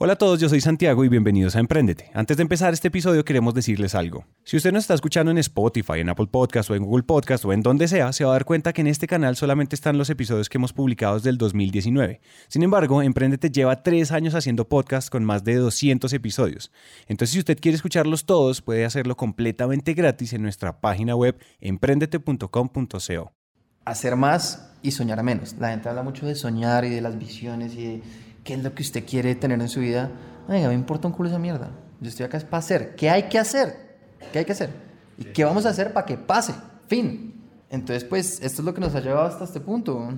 Hola a todos, yo soy Santiago y bienvenidos a Emprendete. Antes de empezar este episodio queremos decirles algo. Si usted nos está escuchando en Spotify, en Apple Podcast o en Google Podcast o en donde sea, se va a dar cuenta que en este canal solamente están los episodios que hemos publicado desde el 2019. Sin embargo, Emprendete lleva tres años haciendo podcast con más de 200 episodios. Entonces, si usted quiere escucharlos todos, puede hacerlo completamente gratis en nuestra página web emprendete.com.co. Hacer más y soñar menos. La gente habla mucho de soñar y de las visiones y de qué es lo que usted quiere tener en su vida, venga, me importa un culo esa mierda. Yo estoy acá es para hacer. ¿Qué hay que hacer? ¿Qué hay que hacer? ¿Y qué vamos a hacer para que pase? Fin. Entonces, pues, esto es lo que nos ha llevado hasta este punto.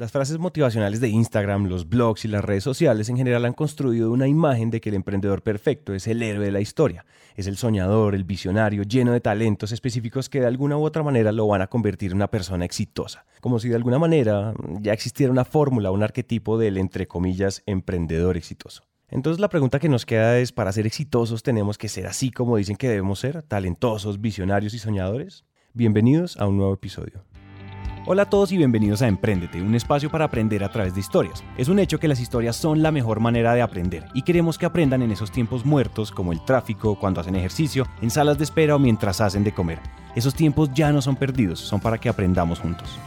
Las frases motivacionales de Instagram, los blogs y las redes sociales en general han construido una imagen de que el emprendedor perfecto es el héroe de la historia. Es el soñador, el visionario, lleno de talentos específicos que de alguna u otra manera lo van a convertir en una persona exitosa. Como si de alguna manera ya existiera una fórmula, un arquetipo del, entre comillas, emprendedor exitoso. Entonces la pregunta que nos queda es, ¿para ser exitosos tenemos que ser así como dicen que debemos ser? ¿Talentosos, visionarios y soñadores? Bienvenidos a un nuevo episodio. Hola a todos y bienvenidos a Emprendete, un espacio para aprender a través de historias. Es un hecho que las historias son la mejor manera de aprender y queremos que aprendan en esos tiempos muertos como el tráfico, cuando hacen ejercicio, en salas de espera o mientras hacen de comer. Esos tiempos ya no son perdidos, son para que aprendamos juntos.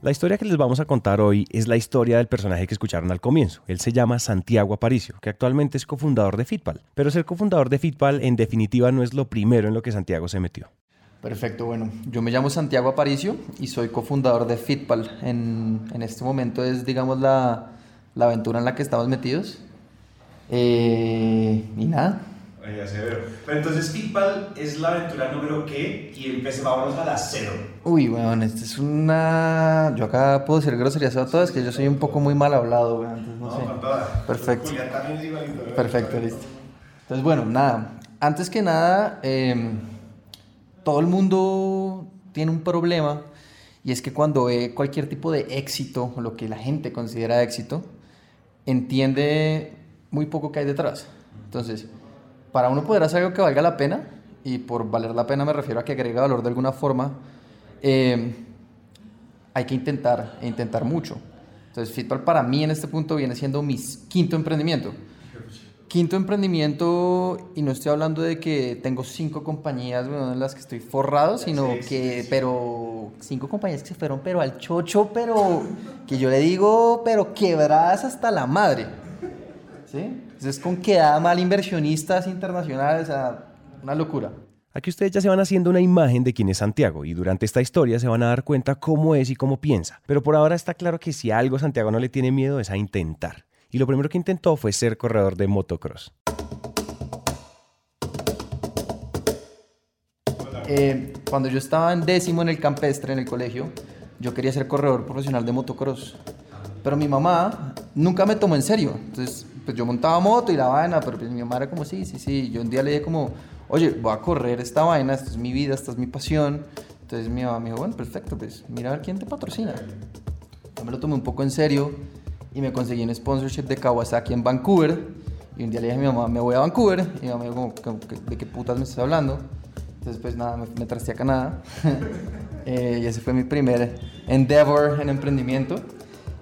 La historia que les vamos a contar hoy es la historia del personaje que escucharon al comienzo. Él se llama Santiago Aparicio, que actualmente es cofundador de Fitpal. Pero ser cofundador de Fitpal en definitiva no es lo primero en lo que Santiago se metió. Perfecto, bueno, yo me llamo Santiago Aparicio y soy cofundador de Fitpal. En, en este momento es, digamos, la, la, aventura en la que estamos metidos. Eh, y nada. Oye, severo. Pero entonces Fitpal es la aventura número qué y empecé, vámonos a la cero. Uy, bueno, esta es una... Yo acá puedo decir groserías a todas, que yo soy un poco muy mal hablado, güey, entonces no, no sé. Perfecto. Julián también es igualito. ¿verdad? Perfecto, listo. Entonces, bueno, nada. Antes que nada, eh, todo el mundo tiene un problema y es que cuando ve cualquier tipo de éxito, lo que la gente considera éxito, entiende muy poco que hay detrás. Entonces, para uno poder hacer algo que valga la pena, y por valer la pena me refiero a que agrega valor de alguna forma, eh, hay que intentar, e intentar mucho. Entonces, Fitball para mí en este punto viene siendo mi quinto emprendimiento. Quinto emprendimiento, y no estoy hablando de que tengo cinco compañías bueno, en las que estoy forrado, sino Sí, sí, que, sí. pero cinco compañías que se fueron, pero al chocho, pero que yo le digo, pero quebradas hasta la madre. ¿Sí? Entonces, con quedada mal inversionistas internacionales, o sea, una locura. Aquí ustedes ya se van haciendo una imagen de quién es Santiago y durante esta historia se van a dar cuenta cómo es y cómo piensa. Pero por ahora está claro que si algo Santiago no le tiene miedo es a intentar. Y lo primero que intentó fue ser corredor de motocross. Eh, cuando yo estaba en décimo en el campestre, en el colegio, yo quería ser corredor profesional de motocross. Pero mi mamá nunca me tomó en serio. Entonces, pues yo montaba moto y la vaina, pero pues mi mamá era como, sí, sí, sí. Yo un día le dije como, oye, voy a correr esta vaina, esta es mi vida, esta es mi pasión. Entonces mi mamá me dijo, bueno, perfecto, pues mira a ver quién te patrocina. Yo me lo tomé un poco en serio y me conseguí un sponsorship de Kawasaki en Vancouver. Y un día le dije a mi mamá, me voy a Vancouver. Y mi mamá me dijo, como, "¿Qué- ¿de qué putas me estás hablando? Entonces, pues nada, me, me trasté a Canadá. Eh, y ese fue mi primer endeavor en emprendimiento.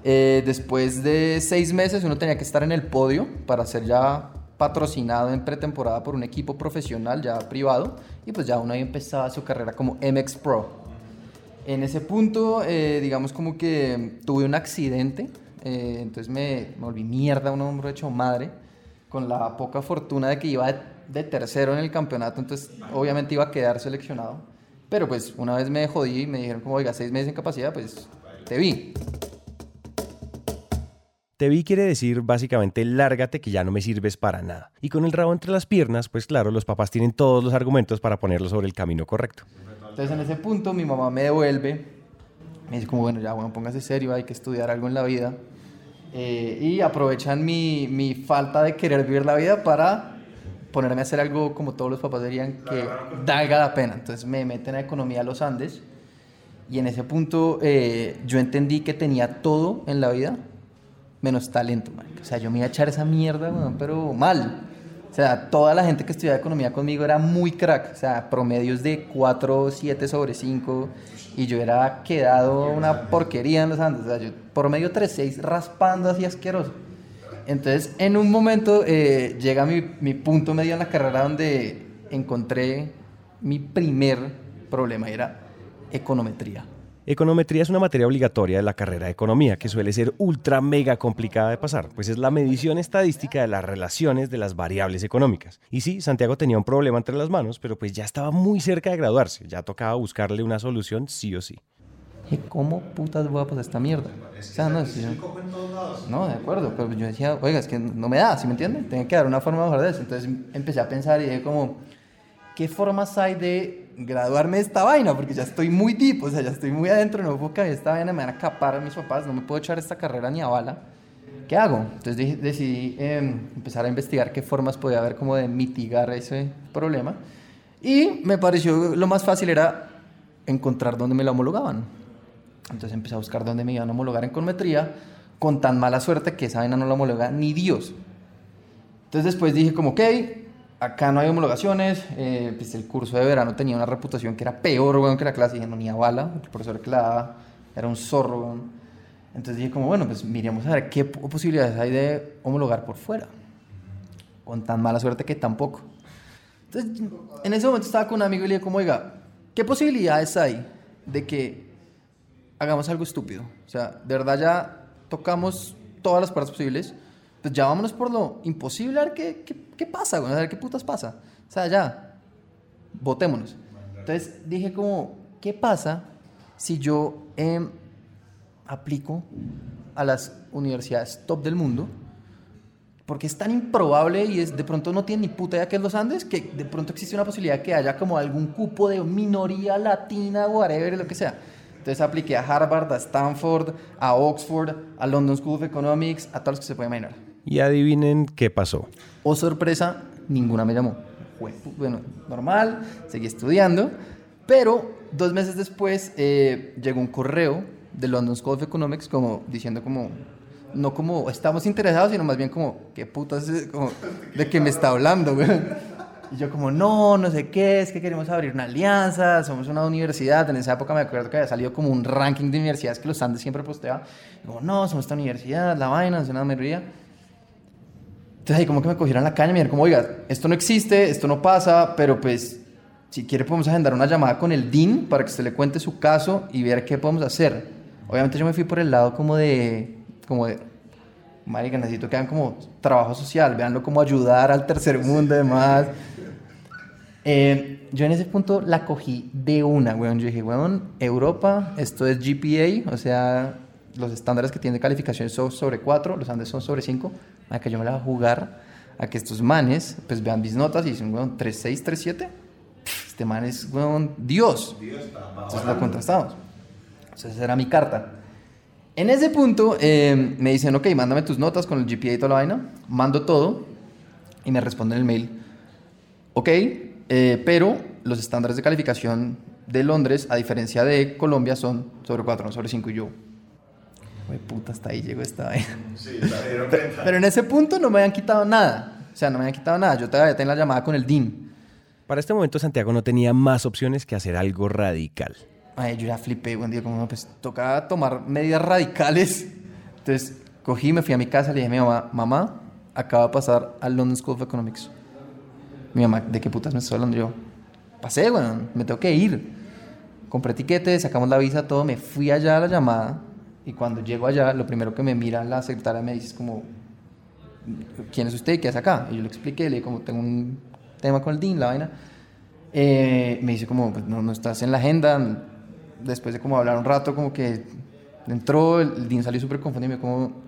Eh, después de seis meses, uno tenía que estar en el podio para ser ya patrocinado en pretemporada por un equipo profesional ya privado. Y pues ya uno ahí empezaba su carrera como MX Pro. En ese punto, eh, digamos como que tuve un accidente, eh, entonces me, me volví mierda, un hombro hecho madre, con la poca fortuna de que iba de, de tercero en el campeonato, entonces obviamente iba a quedar seleccionado. Pero pues una vez me jodí y me dijeron como, oiga, seis meses en capacidad, pues te vi. Te vi quiere decir básicamente lárgate que ya no me sirves para nada. Y con el rabo entre las piernas, pues claro, los papás tienen todos los argumentos para ponerlo sobre el camino correcto. Entonces en ese punto mi mamá me devuelve, me dice como, bueno, ya, bueno, póngase serio, hay que estudiar algo en la vida. Eh, y aprovechan mi, mi falta de querer vivir la vida para ponerme a hacer algo como todos los papás dirían que valga la pena. Entonces me meten a Economía a los Andes y en ese punto eh, yo entendí que tenía todo en la vida menos talento, marica. O sea, yo me iba a echar esa mierda, pero mal. O sea, toda la gente que estudiaba economía conmigo era muy crack. O sea, promedios de 4, 7 sobre 5. Y yo era quedado una porquería en los Andes. O sea, yo promedio 3, 6 raspando así asqueroso. Entonces, en un momento eh, llega mi, mi punto medio en la carrera donde encontré mi primer problema. Era econometría. Econometría es una materia obligatoria de la carrera de economía que suele ser ultra mega complicada de pasar, pues es la medición estadística de las relaciones de las variables económicas. Y sí, Santiago tenía un problema entre las manos, pero pues ya estaba muy cerca de graduarse, ya tocaba buscarle una solución sí o sí. Dije, ¿cómo putas voy a pasar esta mierda? O sea, no, si yo- no, de acuerdo, pero yo decía, oiga, es que no me da, ¿sí me entiende? Tengo que dar una forma mejor de eso. Entonces empecé a pensar y dije como, ¿qué formas hay de graduarme de esta vaina? Porque ya estoy muy deep, o sea, ya estoy muy adentro, no puedo caer esta vaina, me van a capar mis papás, no me puedo echar esta carrera ni a bala. ¿Qué hago? Entonces decidí eh, empezar a investigar qué formas podía haber como de mitigar ese problema. Y me pareció lo más fácil era encontrar dónde me lo homologaban. Entonces empecé a buscar dónde me iban a homologar en econometría, con tan mala suerte que esa vaina no la homologa ni Dios. Entonces después dije como, ok, acá no hay homologaciones, eh, pues el curso de verano tenía una reputación que era peor, que la clase, dije, no, ni a bala, el profesor que la daba era un zorro. Entonces dije como, bueno, pues miremos a ver qué po- posibilidades hay de homologar por fuera, con tan mala suerte que tampoco. Entonces, en ese momento estaba con un amigo y le dije como, oiga, ¿qué posibilidades hay de que hagamos algo estúpido? O sea, de verdad ya tocamos todas las partes posibles, pues ya vámonos por lo imposible a ver qué, qué, qué pasa, güey, a ver qué putas pasa. O sea, ya, votémonos. Entonces dije como, ¿qué pasa si yo em, aplico a las universidades top del mundo? Porque es tan improbable y es, de pronto no tiene ni puta idea que es los Andes, que de pronto existe una posibilidad que haya como algún cupo de minoría latina, whatever, lo que sea. Entonces apliqué a Harvard, a Stanford, a Oxford, a London School of Economics, a todos los que se puede imaginar. Y adivinen qué pasó. Oh, sorpresa, ninguna me llamó. Bueno, normal, seguí estudiando, pero dos meses después eh, llegó un correo de London School of Economics como diciendo como, no como estamos interesados, sino más bien como, ¿qué putas? Como, ¿de qué me está hablando? Y yo como, no, no sé qué, es que queremos abrir una alianza, somos una universidad. En esa época me acuerdo que había salido como un ranking de universidades que los Andes siempre posteaba. Y como, no, somos esta universidad, la vaina, es una mayoría. Entonces ahí como que me cogieron la caña me dijeron como, oiga, esto no existe, esto no pasa, pero pues si quiere podemos agendar una llamada con el DIN para que usted le cuente su caso y ver qué podemos hacer. Obviamente yo me fui por el lado como de, como de, marica, necesito que hagan como trabajo social, veanlo como ayudar al tercer mundo y demás. Eh, yo en ese punto la cogí de una, weón. Yo dije, weón, Europa, esto es GPA, o sea, los estándares que tiene de calificación son sobre 4, los Andes son sobre 5. A que yo me la voy a jugar a que estos manes, pues vean mis notas y dicen, weón, 3.6, 3.7. Este man es, weón, Dios. Entonces la contrastamos. Entonces esa era mi carta. En ese punto eh, me dicen, ok, mándame tus notas con el GPA y toda la vaina. Mando todo y me responden el mail. Ok, eh, pero los estándares de calificación de Londres, a diferencia de Colombia, son sobre 4, no sobre 5. Y yo, güey, puta, hasta ahí llegó esta vaina. Sí, dieron cuenta. Pero en ese punto no me habían quitado nada. O sea, no me habían quitado nada. Yo todavía tenía la llamada con el DIN. Para este momento Santiago no tenía más opciones que hacer algo radical. Ay, yo ya flipé, buen día, como no, pues tocaba tomar medidas radicales. Entonces cogí, me fui a mi casa, le dije a mi mamá, mamá, acaba de pasar al London School of Economics. Mi mamá, ¿de qué putas me estoy hablando yo? Pasé, bueno, me tengo que ir. Compré tiquetes, sacamos la visa, todo, me fui allá a la llamada y cuando llego allá, lo primero que me mira la secretaria me dice es como, ¿quién es usted y qué hace acá? Y yo le expliqué, le dije como, tengo un tema con el DIN, la vaina. Eh, me dice como, pues, no, no estás en la agenda. Después de como hablar un rato, como que entró, el DIN salió súper confundido como,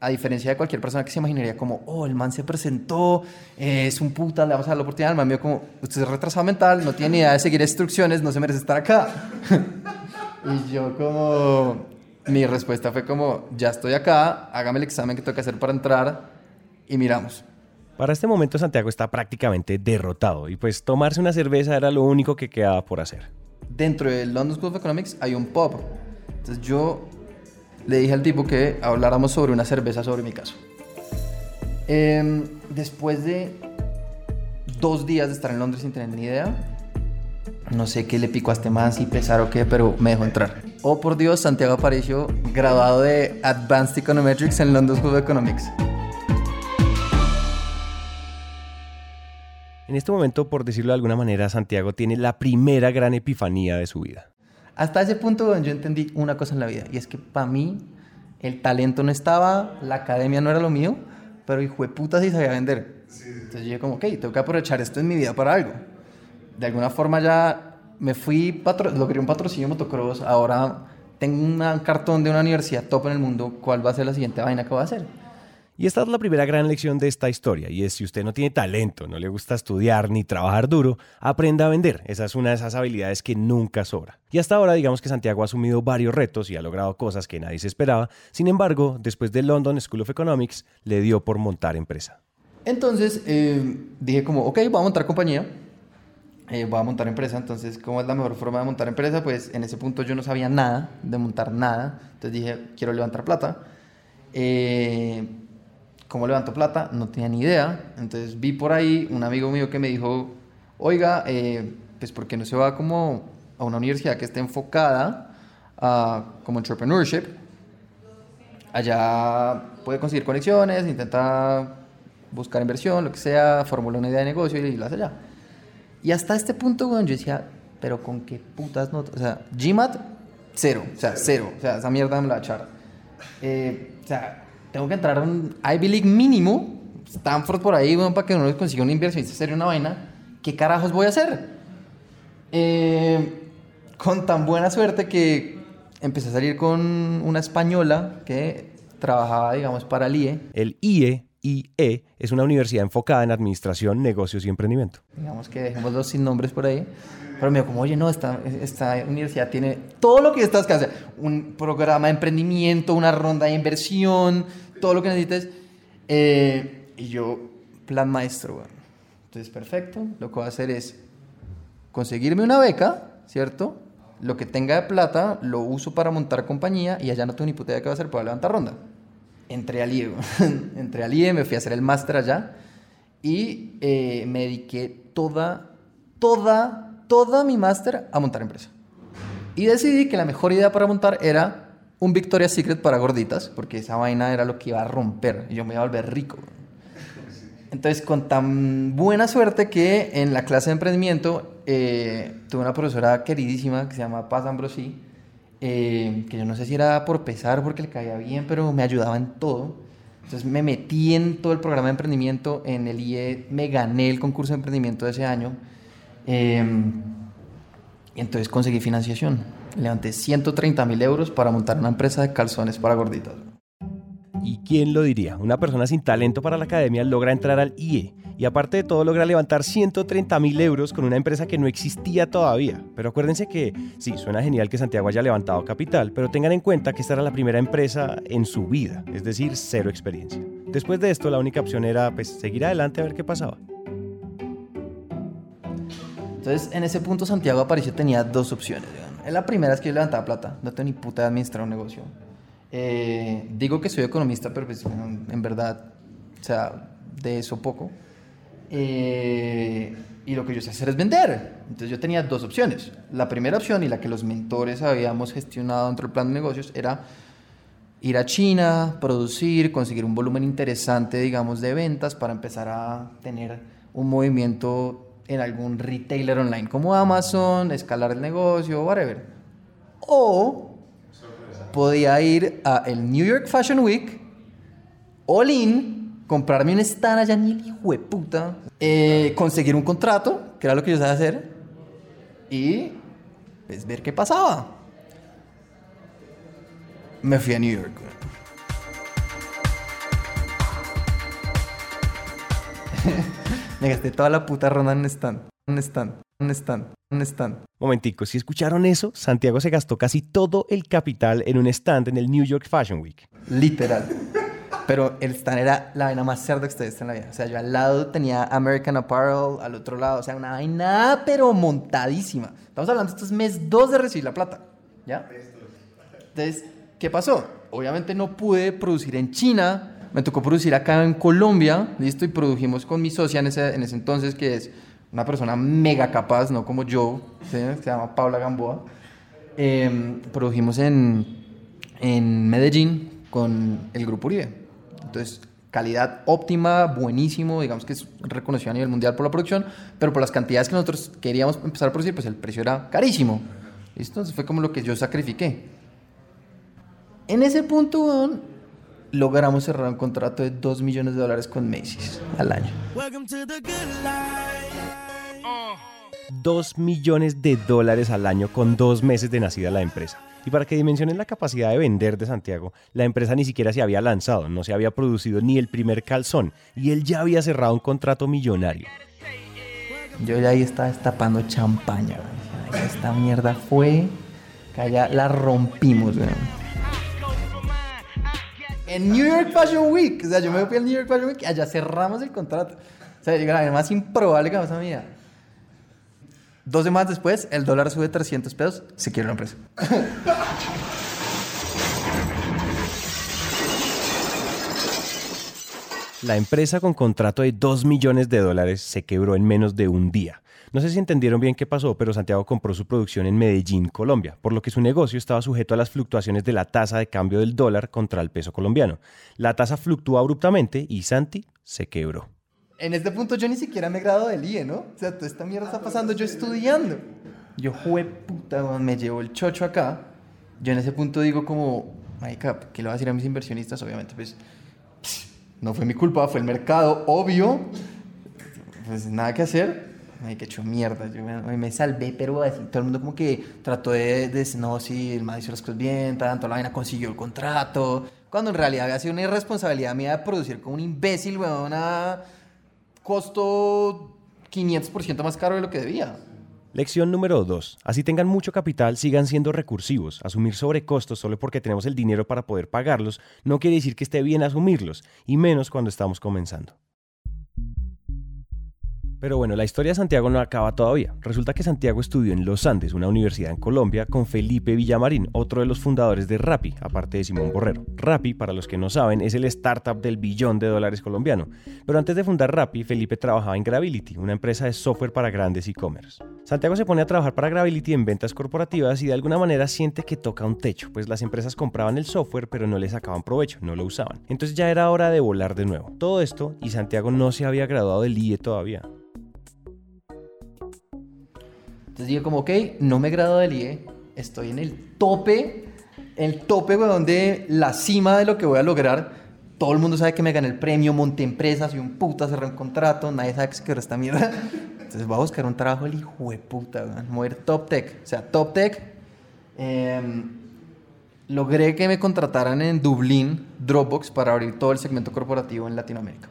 a diferencia de cualquier persona que se imaginaría como, oh, el man se presentó, eh, es un puta, le vamos a dar la oportunidad, el man dijo como, usted es retrasado mental, no tiene ni idea de seguir instrucciones, no se merece estar acá. y yo como, mi respuesta fue como, ya estoy acá, hágame el examen que tengo que hacer para entrar y miramos. Para este momento Santiago está prácticamente derrotado y pues tomarse una cerveza era lo único que quedaba por hacer. dentro del London School of Economics hay un pub. Entonces yo le dije al tipo que habláramos sobre una cerveza sobre mi caso. Em, después de dos días de estar en Londres sin tener ni idea. No sé qué le picó a este man, si pesar o qué, pero me dejó entrar. Oh, por Dios, Santiago Aparicio, graduado de Advanced Econometrics en London School of Economics. En este momento, por decirlo de alguna manera, Santiago tiene la primera gran epifanía de su vida. Hasta ese punto yo entendí una cosa en la vida, y es que para mí el talento no estaba, la academia no era lo mío, pero hijo de puta sí sabía vender. Entonces yo dije como, ok, tengo que aprovechar esto en mi vida para algo. De alguna forma ya me fui, patro logré un patrocinio de motocross, ahora tengo un cartón de una universidad top en el mundo, ¿cuál va a ser la siguiente vaina que voy a hacer? Y esta es la primera gran lección de esta historia, y es si usted no tiene talento, no le gusta estudiar ni trabajar duro, aprenda a vender. Esa es una de esas habilidades que nunca sobra. Y hasta ahora digamos que Santiago ha asumido varios retos y ha logrado cosas que nadie se esperaba. Sin embargo, después de London School of Economics, le dio por montar empresa. Entonces eh, dije como, ok, voy a montar compañía, eh, voy a montar empresa, entonces, ¿cómo es la mejor forma de montar empresa? Pues en ese punto yo no sabía nada de montar nada, entonces dije, quiero levantar plata. Eh, ¿Cómo levanto plata? No tenía ni idea. Entonces vi por ahí un amigo mío que me dijo, oiga, eh, pues ¿por qué no se va como a una universidad que esté enfocada a como entrepreneurship? Allá puede conseguir conexiones, intenta buscar inversión, lo que sea, formula una idea de negocio y la hace allá. Y hasta este punto, bueno, yo decía, pero con qué putas notas. O sea, GMAT, cero. O sea, cero. O sea, esa mierda me la echar. Eh, o sea, tengo que entrar a un Ivy League mínimo, Stanford por ahí, bueno, para que uno consiga una inversión y sería una vaina. ¿Qué carajos voy a hacer? Eh, con tan buena suerte que empecé a salir con una española que trabajaba, digamos, para el IE. El IE, IE, es una universidad enfocada en administración, negocios y emprendimiento. Digamos que dejemos los sin nombres por ahí. Pero me dijo, como, oye, no, esta, esta universidad tiene todo lo que estás que hacer. Un programa de emprendimiento, una ronda de inversión, todo lo que necesites. Eh, y yo, plan maestro, bueno. Entonces, perfecto. Lo que voy a hacer es conseguirme una beca, ¿cierto? Lo que tenga de plata lo uso para montar compañía y allá no tengo ni puta idea qué va a hacer para levantar ronda. Entré al IE, entré al IE, me fui a hacer el máster allá y eh, me dediqué toda, toda, toda mi máster a montar empresa. Y decidí que la mejor idea para montar era un Victoria's Secret para gorditas, porque esa vaina era lo que iba a romper y yo me iba a volver rico. Entonces, con tan buena suerte que en la clase de emprendimiento eh, tuve una profesora queridísima que se llama Paz Ambrosi, eh, que yo no sé si era por pesar, porque le caía bien, pero me ayudaba en todo. Entonces me metí en todo el programa de emprendimiento, en el IE me gané el concurso de emprendimiento de ese año. Y entonces conseguí financiación. Levanté 130 mil euros para montar una empresa de calzones para gorditas. ¿Y quién lo diría? Una persona sin talento para la academia logra entrar al IE y aparte de todo logra levantar 130 mil euros con una empresa que no existía todavía. Pero acuérdense que sí, suena genial que Santiago haya levantado capital, pero tengan en cuenta que esta era la primera empresa en su vida, es decir, cero experiencia. Después de esto la única opción era pues seguir adelante a ver qué pasaba. Entonces, en ese punto Santiago Aparicio tenía dos opciones. La primera es que yo levantaba plata, no tengo ni puta de administrar un negocio. Eh, digo que soy economista, pero pues, en verdad, o sea, de eso poco. Eh, y lo que yo sé hacer es vender. Entonces yo tenía dos opciones. La primera opción y la que los mentores habíamos gestionado dentro del plan de negocios era ir a China, producir, conseguir un volumen interesante, digamos, de ventas para empezar a tener un movimiento en algún retailer online como Amazon, escalar el negocio, whatever. O podía ir a el New York Fashion Week, all in, comprarme un stand allá ni el hijo de puta, eh, conseguir un contrato, que era lo que yo sabía hacer, y pues ver qué pasaba. Me fui a New York. Me gasté toda la puta ronda en un stand, un stand, un stand, un stand. Momentico, si escucharon eso, Santiago se gastó casi todo el capital en un stand en el New York Fashion Week. Literal. Pero el stand era la vaina más cerda que ustedes en la vida. O sea, yo al lado tenía American Apparel, al otro lado, o sea, una vaina, pero montadísima. Estamos hablando, esto es mes 2 de recibir la plata. ¿Ya? Entonces, ¿qué pasó? Obviamente no pude producir en China me tocó producir acá en Colombia, listo, y produjimos con mi socia en ese, en ese entonces, que es una persona mega capaz, no como yo, ¿sí? se llama Paula Gamboa. Em, produjimos en, en Medellín con el Grupo Uribe. Entonces, calidad óptima, buenísimo, digamos que es reconocido a nivel mundial por la producción, pero por las cantidades que nosotros queríamos empezar a producir, pues el precio era carísimo. ¿Listo? Entonces fue como lo que yo sacrifiqué. En ese punto, weón, logramos cerrar un contrato de 2 millones de dólares con Macy's al año. 2 millones de dólares al año con dos meses de nacida la empresa. Y para que dimensionen la capacidad de vender de Santiago, la empresa ni siquiera se había lanzado, no se había producido ni el primer calzón, y él ya había cerrado un contrato millonario. Yo ya ahí estaba destapando champaña. weón. Esta mierda fue que allá la rompimos, weón. En New York Fashion Week, o sea, yo me fui al New York Fashion Week, allá cerramos el contrato. O sea, la más improbable que vamos a mía. Dos semanas después, el dólar sube 300 pesos, se quiere la empresa. La empresa con contrato de 2 millones de dólares se quebró en menos de un día. No sé si entendieron bien qué pasó, pero Santiago compró su producción en Medellín, Colombia, por lo que su negocio estaba sujeto a las fluctuaciones de la tasa de cambio del dólar contra el peso colombiano. La tasa fluctuó abruptamente y Santi se quebró. En este punto yo ni siquiera me grado del IE, ¿no? O sea, toda esta mierda está pasando yo estudiando. Yo, jue puta, me llevo el chocho acá. Yo en ese punto digo como, marica, ¿qué le voy a decir a mis inversionistas? Obviamente, pues, no fue mi culpa, fue el mercado, obvio. Pues nada que hacer. Ay, que hecho mierda. Yo me, me salvé, pero así, todo el mundo como que trató de, de no, sí, el man hizo las cosas bien, tanto la vaina consiguió el contrato. Cuando en realidad había sido una irresponsabilidad mía de producir como un imbécil, weón, a costo 500% más caro de lo que debía. Lección número 2. Así tengan mucho capital, sigan siendo recursivos. Asumir sobrecostos solo porque tenemos el dinero para poder pagarlos no quiere decir que esté bien asumirlos, y menos cuando estamos comenzando. Pero bueno, la historia de Santiago no acaba todavía. Resulta que Santiago estudió en Los Andes, una universidad en Colombia, con Felipe Villamarín, otro de los fundadores de Rappi, aparte de Simón Borrero. Rappi, para los que no saben, es el startup del billón de dólares colombiano. Pero antes de fundar Rappi, Felipe trabajaba en Gravity, una empresa de software para grandes e-commerce. Santiago se pone a trabajar para Gravity en ventas corporativas y de alguna manera siente que toca un techo, pues las empresas compraban el software pero no le sacaban provecho, no lo usaban. Entonces ya era hora de volar de nuevo. Todo esto y Santiago no se había graduado del IE todavía. Dije como, ok, no me grado del IE, estoy en el tope, el tope, weón, de la cima de lo que voy a lograr. Todo el mundo sabe que me gané el premio, monté empresas, soy un puta, cerré un contrato, nadie sabe que quedó esta mierda. Entonces voy a buscar un trabajo el hijo de puta, weón. Mover top tech. O sea, top tech. em, logré que me contrataran en Dublín, Dropbox, para abrir todo el segmento corporativo en Latinoamérica.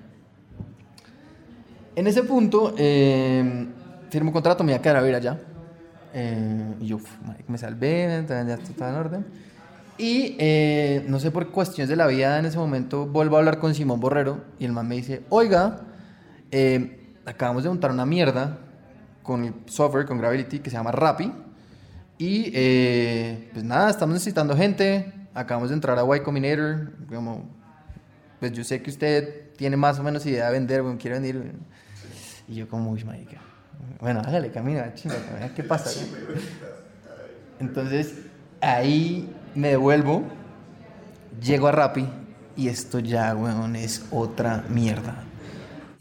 En ese punto, eh, firmo un contrato, me iba a quedar a vivir allá. Eh, y yo me salvé, ya ya estaba en orden. Y eh, no sé por cuestiones de la vida en ese momento, vuelvo a hablar con Simón Borrero y el man me dice, oiga, eh, acabamos de montar una mierda con el software, con Gravity, que se llama Rappi. Y eh, pues nada, estamos necesitando gente. Acabamos de entrar a Y Combinator. Como, pues yo sé que usted tiene más o menos idea de vender, bueno, quiere venir. Y yo como, uy, marica. Bueno, hágale, camina, chinga, camina, ¿qué pasa? Entonces, ahí me devuelvo, llego a Rappi y esto ya, weón, es otra mierda.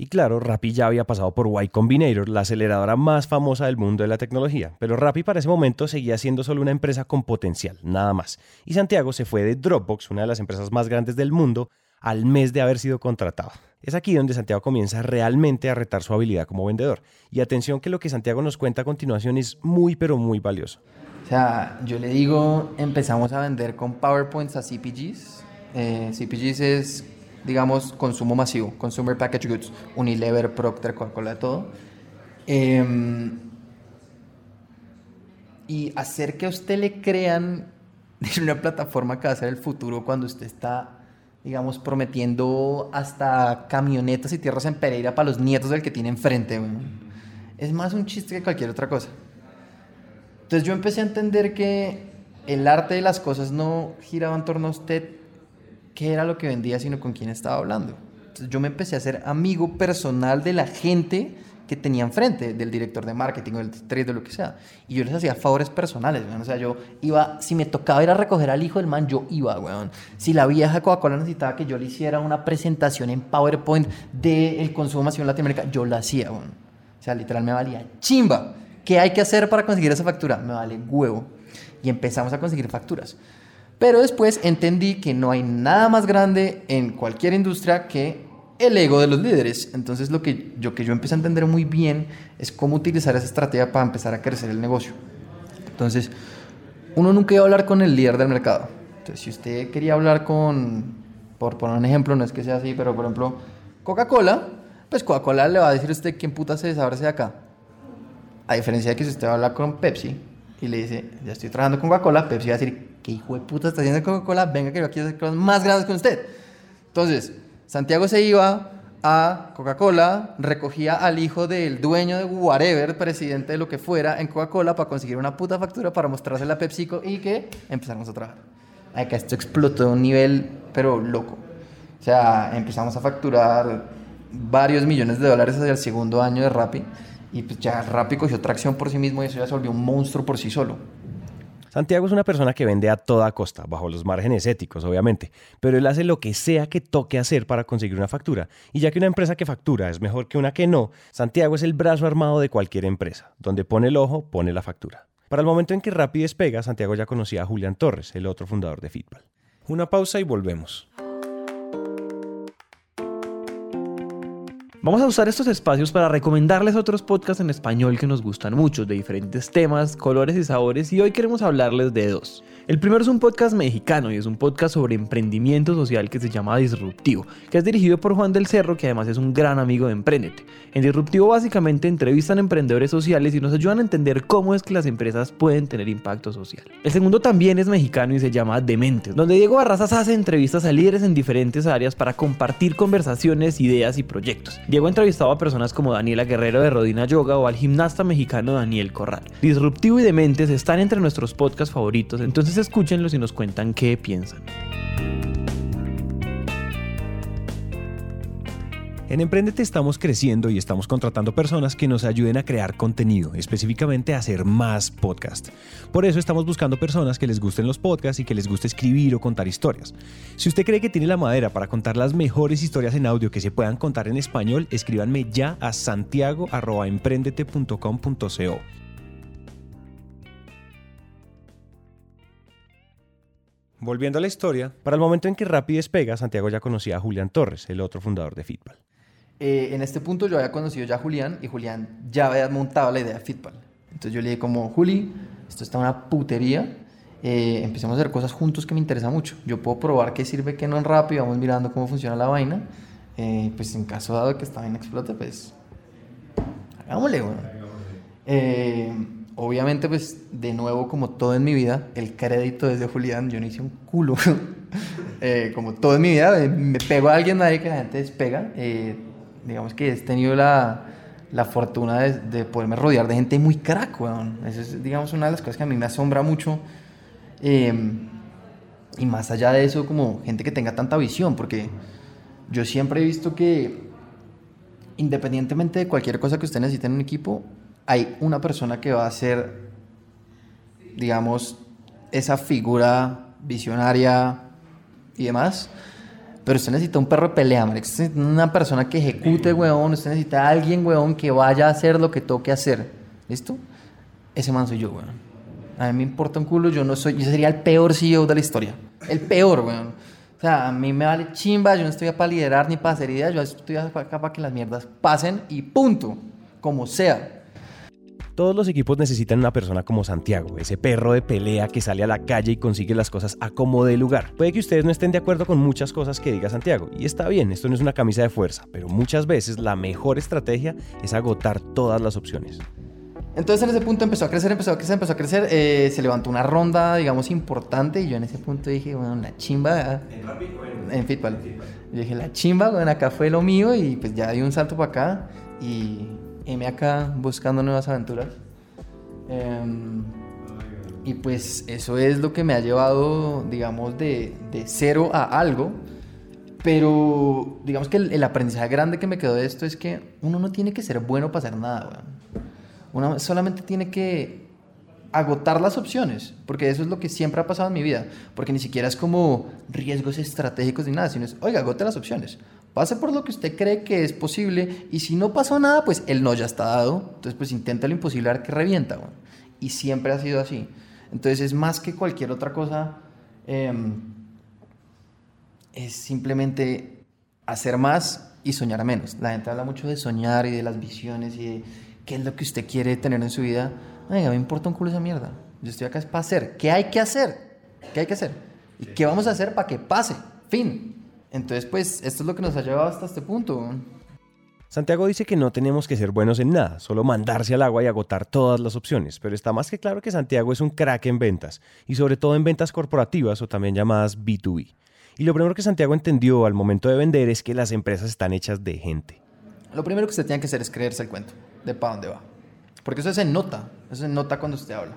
Y claro, Rappi ya había pasado por Y Combinator, la aceleradora más famosa del mundo de la tecnología, pero Rappi para ese momento seguía siendo solo una empresa con potencial, nada más. Y Santiago se fue de Dropbox, una de las empresas más grandes del mundo, al mes de haber sido contratado. Es aquí donde Santiago comienza realmente a retar su habilidad como vendedor. Y atención que lo que Santiago nos cuenta a continuación es muy pero muy valioso. O sea, yo le digo, empezamos a vender con PowerPoints a CPGs. Eh, CPGs es, digamos, consumo masivo, Consumer Package Goods, Unilever, Procter, Coca-Cola, todo. Em, y hacer que a usted le crean en una plataforma que va a ser el futuro cuando usted está, digamos, prometiendo hasta camionetas y tierras en Pereira para los nietos del que tiene enfrente. Es más un chiste que cualquier otra cosa. Entonces yo empecé a entender que el arte de las cosas no giraba en torno a usted qué era lo que vendía, sino con quién estaba hablando. Entonces yo me empecé a ser amigo personal de la gente que tenía enfrente, del director de marketing o del trade de lo que sea. Y yo les hacía favores personales, weón. O sea, yo iba, si me tocaba ir a recoger al hijo del man, yo iba, weón. Si la vieja Coca-Cola necesitaba que yo le hiciera una presentación en PowerPoint del consumo masivo en Latinoamérica, yo la hacía, weón. O sea, literal me valía chimba. ¿Qué hay que hacer para conseguir esa factura? Me vale huevo. Y empezamos a conseguir facturas. Pero después entendí que no hay nada más grande en cualquier industria que el ego de los líderes. Entonces lo que yo, que yo empecé a entender muy bien es cómo utilizar esa estrategia para empezar a crecer el negocio. Entonces, uno nunca iba a hablar con el líder del mercado. Entonces, si usted quería hablar con, por poner un ejemplo, no es que sea así, pero por ejemplo, Coca-Cola, pues Coca-Cola le va a decir a usted quién puta se desabrece de acá. A diferencia de que si usted va a hablar con Pepsi y le dice, ya estoy trabajando con Coca-Cola, Pepsi va a decir, ¿qué hijo de puta está haciendo Coca-Cola? Venga que yo quiero hacer cosas más grandes con usted. Entonces, Santiago se iba a Coca-Cola, recogía al hijo del dueño de whatever, presidente de lo que fuera, en Coca-Cola para conseguir una puta factura para mostrársela a PepsiCo y que empezamos a trabajar. Acá esto explotó a un nivel, pero loco. O sea, empezamos a facturar varios millones de dólares hacia el segundo año de Rappi y pues ya Rappi cogió tracción por sí mismo y eso ya se volvió un monstruo por sí solo. Santiago es una persona que vende a toda costa, bajo los márgenes éticos, obviamente, pero él hace lo que sea que toque hacer para conseguir una factura. Y ya que una empresa que factura es mejor que una que no, Santiago es el brazo armado de cualquier empresa. Donde pone el ojo, pone la factura. Para el momento en que Rappi despega, Santiago ya conocía a Julián Torres, el otro fundador de Fitball. Una pausa y volvemos. Vamos a usar estos espacios para recomendarles otros podcasts en español que nos gustan mucho, de diferentes temas, colores y sabores, y hoy queremos hablarles de dos. El primero es un podcast mexicano y es un podcast sobre emprendimiento social que se llama Disruptivo, que es dirigido por Juan del Cerro, que además es un gran amigo de Emprendete. En Disruptivo básicamente entrevistan emprendedores sociales y nos ayudan a entender cómo es que las empresas pueden tener impacto social. El segundo también es mexicano y se llama Dementes, donde Diego Barrazas hace entrevistas a líderes en diferentes áreas para compartir conversaciones, ideas y proyectos. Diego ha entrevistado a personas como Daniela Guerrero de Rodina Yoga o al gimnasta mexicano Daniel Corral. Disruptivo y Dementes están entre nuestros podcasts favoritos, entonces escúchenlos y nos cuentan qué piensan. En Emprendete estamos creciendo y estamos contratando personas que nos ayuden a crear contenido, específicamente a hacer más podcast. Por eso estamos buscando personas que les gusten los podcasts y que les guste escribir o contar historias. Si usted cree que tiene la madera para contar las mejores historias en audio que se puedan contar en español, escríbanme ya a santiago.emprendete.com.co. Volviendo a la historia, para el momento en que Rappi despega, Santiago ya conocía a Julián Torres, el otro fundador de Fitball. Eh, en este punto yo había conocido ya a Julián y Julián ya había montado la idea de Fitball. Entonces yo le dije como, Juli, esto está una putería, eh, empecemos a hacer cosas juntos que me interesa mucho. Yo puedo probar qué sirve, qué no en Rappi, vamos mirando cómo funciona la vaina. Eh, pues en caso dado que esta vaina explote, pues hagámosle, bueno. Obviamente, pues de nuevo, como todo en mi vida, el crédito es de Julián, yo no hice un culo. Eh, como todo en mi vida, eh, me pego a alguien, nadie que la gente despega. Eh, digamos que he tenido la, la fortuna de, de, poderme rodear de gente muy crack, weón. Eso es, digamos, una de las cosas que a mí me asombra mucho. Y más allá de eso, como gente que tenga tanta visión, porque yo siempre he visto que independientemente de cualquier cosa que usted necesite en un equipo, hay una persona que va a ser, digamos, esa figura visionaria y demás. Pero usted necesita un perro de pelea, marica. Usted necesita una persona que ejecute, weón. Usted necesita a alguien, weón, que vaya a hacer lo que toque hacer. ¿Listo? Ese man soy yo, weón. A mí me importa un culo. Yo no soy... Yo sería el peor CEO de la historia. El peor, weón. O sea, a mí me vale chimba. Yo no estoy para liderar ni para hacer ideas. Yo estoy acá para que las mierdas pasen y punto. Como sea. Todos los equipos necesitan una persona como Santiago, ese perro de pelea que sale a la calle y consigue las cosas a como de lugar. Puede que ustedes no estén de acuerdo con muchas cosas que diga Santiago, y está bien, esto no es una camisa de fuerza, pero muchas veces la mejor estrategia es agotar todas las opciones. Entonces en ese punto empezó a crecer, empezó a crecer, empezó a crecer. Eh, se levantó una ronda, digamos, importante. Y yo en ese punto dije, bueno, la chimba. ¿En Rappi en, En Fitball. en Fitball? Yo dije, la chimba, bueno, acá fue lo mío. Y pues ya di un salto para acá. Y M acá buscando nuevas aventuras. Em, Y pues eso es lo que me ha llevado, digamos, de, de cero a algo. Pero digamos que el, el aprendizaje grande que me quedó de esto es que uno no tiene que ser bueno para hacer nada, weón. Uno solamente tiene que agotar las opciones, porque eso es lo que siempre ha pasado en mi vida, porque ni siquiera es como riesgos estratégicos ni nada, sino es, oiga, agote las opciones, pase por lo que usted cree que es posible, y si no pasó nada, pues el no ya está dado, entonces pues intenta lo imposible a ver que revienta, y siempre ha sido así. Entonces es más que cualquier otra cosa, em, es simplemente hacer más y soñar menos. La gente habla mucho de soñar y de las visiones y de qué es lo que usted quiere tener en su vida. Oiga, me importa un culo esa mierda. Yo estoy acá es para hacer. ¿Qué hay que hacer? ¿Qué hay que hacer? ¿Y qué vamos a hacer para que pase? Fin. Entonces, pues, esto es lo que nos ha llevado hasta este punto. Santiago dice que no tenemos que ser buenos en nada, solo mandarse al agua y agotar todas las opciones, pero está más que claro que Santiago es un crack en ventas, y sobre todo en ventas corporativas o también llamadas B2B. Y lo primero que Santiago entendió al momento de vender es que las empresas están hechas de gente. Lo primero que usted tiene que hacer es creerse el cuento de para dónde va. Porque eso se nota, eso se nota cuando usted habla.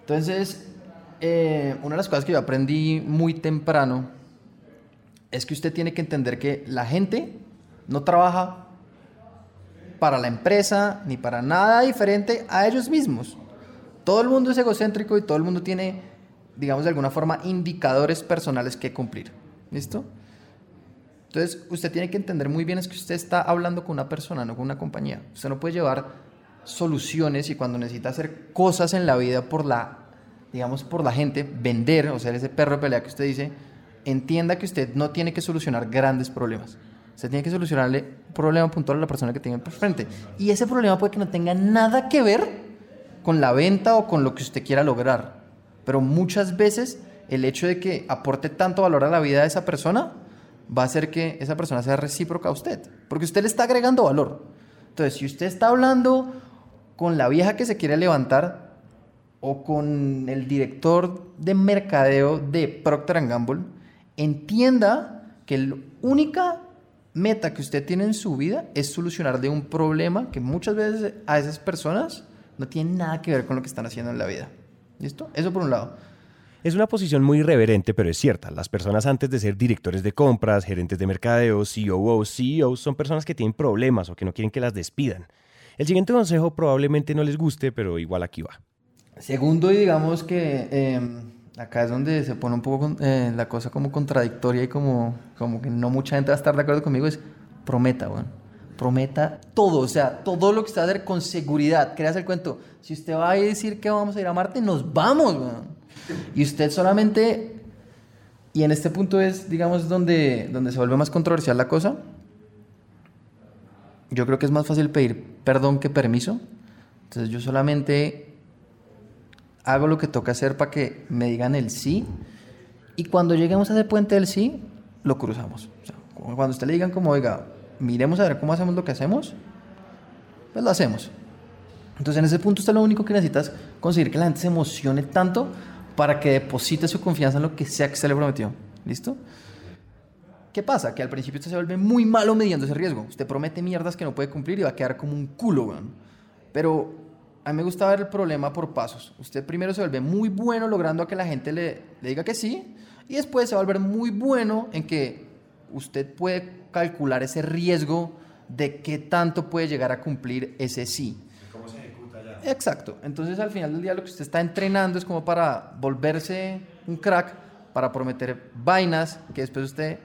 Entonces, eh, una de las cosas que yo aprendí muy temprano es que usted tiene que entender que la gente no trabaja para la empresa ni para nada diferente a ellos mismos. Todo el mundo es egocéntrico y todo el mundo tiene, digamos de alguna forma, indicadores personales que cumplir. ¿Listo? Entonces, usted tiene que entender muy bien es que usted está hablando con una persona, no con una compañía. Usted no puede llevar soluciones y cuando necesita hacer cosas en la vida por la, digamos, por la gente, vender, o sea, ese perro de pelea que usted dice, entienda que usted no tiene que solucionar grandes problemas. Usted tiene que solucionarle un problema puntual a la persona que tiene por frente. Y ese problema puede que no tenga nada que ver con la venta o con lo que usted quiera lograr. Pero muchas veces el hecho de que aporte tanto valor a la vida de esa persona va a hacer que esa persona sea recíproca a usted. Porque usted le está agregando valor. Entonces, si usted está hablando con la vieja que se quiere levantar o con el director de mercadeo de Procter Gamble, entienda que la única meta que usted tiene en su vida es solucionarle un problema que muchas veces a esas personas no tiene nada que ver con lo que están haciendo en la vida. ¿Listo? Eso por un lado. Es una posición muy irreverente, pero es cierta. Las personas antes de ser directores de compras, gerentes de mercadeo, COO, CEOs, son personas que tienen problemas o que no quieren que las despidan. El siguiente consejo probablemente no les guste, pero igual aquí va. Segundo, y digamos que eh, acá es donde se pone un poco eh, la cosa como contradictoria y como, como que no mucha gente va a estar de acuerdo conmigo, es prometa, weón. Prometa todo, o sea, todo lo que usted va a hacer con seguridad. Creas el cuento. Si usted va a decir que vamos a ir a Marte, nos vamos, weón. Y usted solamente, y en este punto es, digamos, donde, donde se vuelve más controversial la cosa. Yo creo que es más fácil pedir perdón que permiso. Entonces yo solamente hago lo que toca hacer para que me digan el sí. Y cuando lleguemos a ese puente del sí, lo cruzamos. O sea, cuando usted le digan como, oiga, miremos a ver cómo hacemos lo que hacemos, pues lo hacemos. Entonces en ese punto usted lo único que necesita es conseguir que la gente se emocione tanto para que deposite su confianza en lo que sea que se le prometió. ¿Listo? ¿Qué pasa? Que al principio usted se vuelve muy malo midiendo ese riesgo. Usted promete mierdas que no puede cumplir y va a quedar como un culo, weón. Pero a mí me gusta ver el problema por pasos. Usted primero se vuelve muy bueno logrando a que la gente le, le diga que sí y después se va a volver muy bueno en que usted puede calcular ese riesgo de qué tanto puede llegar a cumplir ese sí. ¿Cómo se ejecuta ya? Exacto. Entonces al final del día lo que usted está entrenando es como para volverse un crack, para prometer vainas que después usted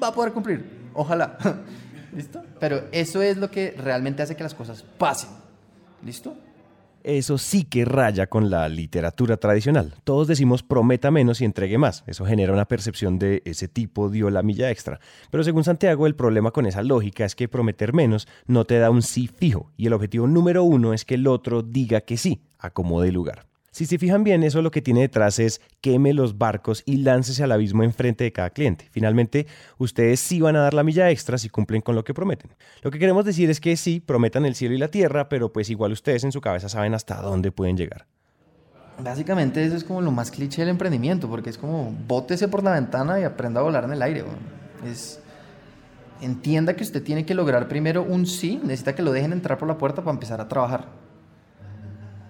va a poder cumplir. Ojalá. ¿Listo? Pero eso es lo que realmente hace que las cosas pasen. ¿Listo? Eso sí que raya con la literatura tradicional. Todos decimos prometa menos y entregue más. Eso genera una percepción de ese tipo dio la milla extra. Pero según Santiago, el problema con esa lógica es que prometer menos no te da un sí fijo. Y el objetivo número uno es que el otro diga que sí, acomode lugar. Si se fijan bien, eso lo que tiene detrás es queme los barcos y láncese al abismo enfrente de cada cliente. Finalmente, ustedes sí van a dar la milla extra si cumplen con lo que prometen. Lo que queremos decir es que sí, prometan el cielo y la tierra, pero pues igual ustedes en su cabeza saben hasta dónde pueden llegar. Básicamente eso es como lo más cliché del emprendimiento, porque es como bótese por la ventana y aprenda a volar en el aire. Es, entienda que usted tiene que lograr primero un sí, necesita que lo dejen entrar por la puerta para empezar a trabajar.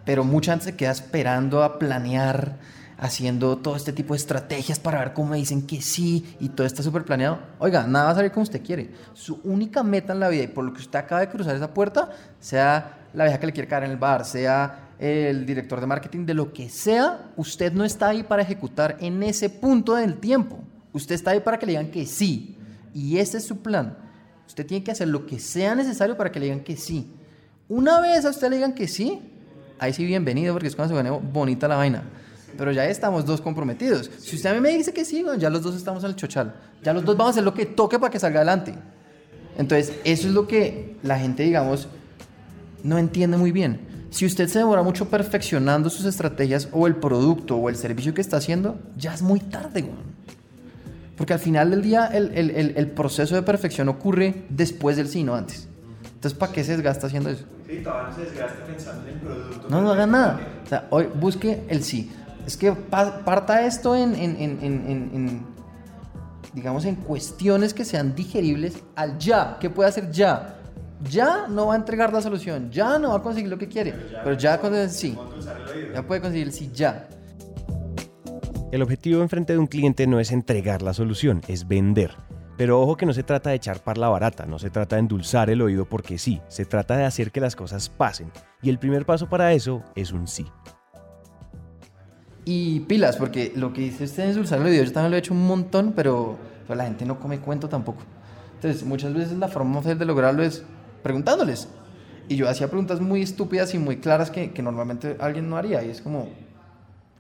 Pero mucha gente se queda esperando a planear, haciendo todo este tipo de estrategias para ver cómo me dicen que sí y todo está súper planeado. Oiga, nada va a salir como usted quiere. Su única meta en la vida y por lo que usted acaba de cruzar esa puerta, sea la vieja que le quiere caer en el bar, sea el director de marketing, de lo que sea, usted no está ahí para ejecutar en ese punto del tiempo. Usted está ahí para que le digan que sí. Y ese es su plan. Usted tiene que hacer lo que sea necesario para que le digan que sí. Una vez a usted le digan que sí, ahí sí bienvenido porque es cuando se pone bonita la vaina. Pero ya estamos dos comprometidos. Si usted a mí me dice que sí, ya los dos estamos en el chochal. Ya los dos vamos a hacer lo que toque para que salga adelante. Entonces, eso es lo que la gente, digamos, no entiende muy bien. Si usted se demora mucho perfeccionando sus estrategias o el producto o el servicio que está haciendo, ya es muy tarde, Porque al final del día el, el, el, proceso de perfección ocurre después del sí, no antes. Entonces, ¿para qué se desgasta haciendo eso? Sí, todavía no se desgasta pensando en el producto. No, no haga nada. O sea, hoy busque el sí. Es que parta esto en, en, en, en, digamos, en cuestiones que sean digeribles al ya. ¿Qué puede hacer ya? Ya no va a entregar la solución, ya no va a conseguir lo que quiere, pero ya, cuando es sí, ya puede conseguir el sí ya. El objetivo enfrente de un cliente no es entregar la solución, es vender. Pero ojo que no se trata de echar parla barata, no se trata de endulzar el oído porque sí, se trata de hacer que las cosas pasen. Y el primer paso para eso es un sí. Y pilas, porque lo que dice usted es usar el video, yo también lo he hecho un montón, pero, la gente no come cuento tampoco. Entonces, muchas veces la forma de lograrlo es preguntándoles. Y yo hacía preguntas muy estúpidas y muy claras que, que normalmente alguien no haría. Y es como,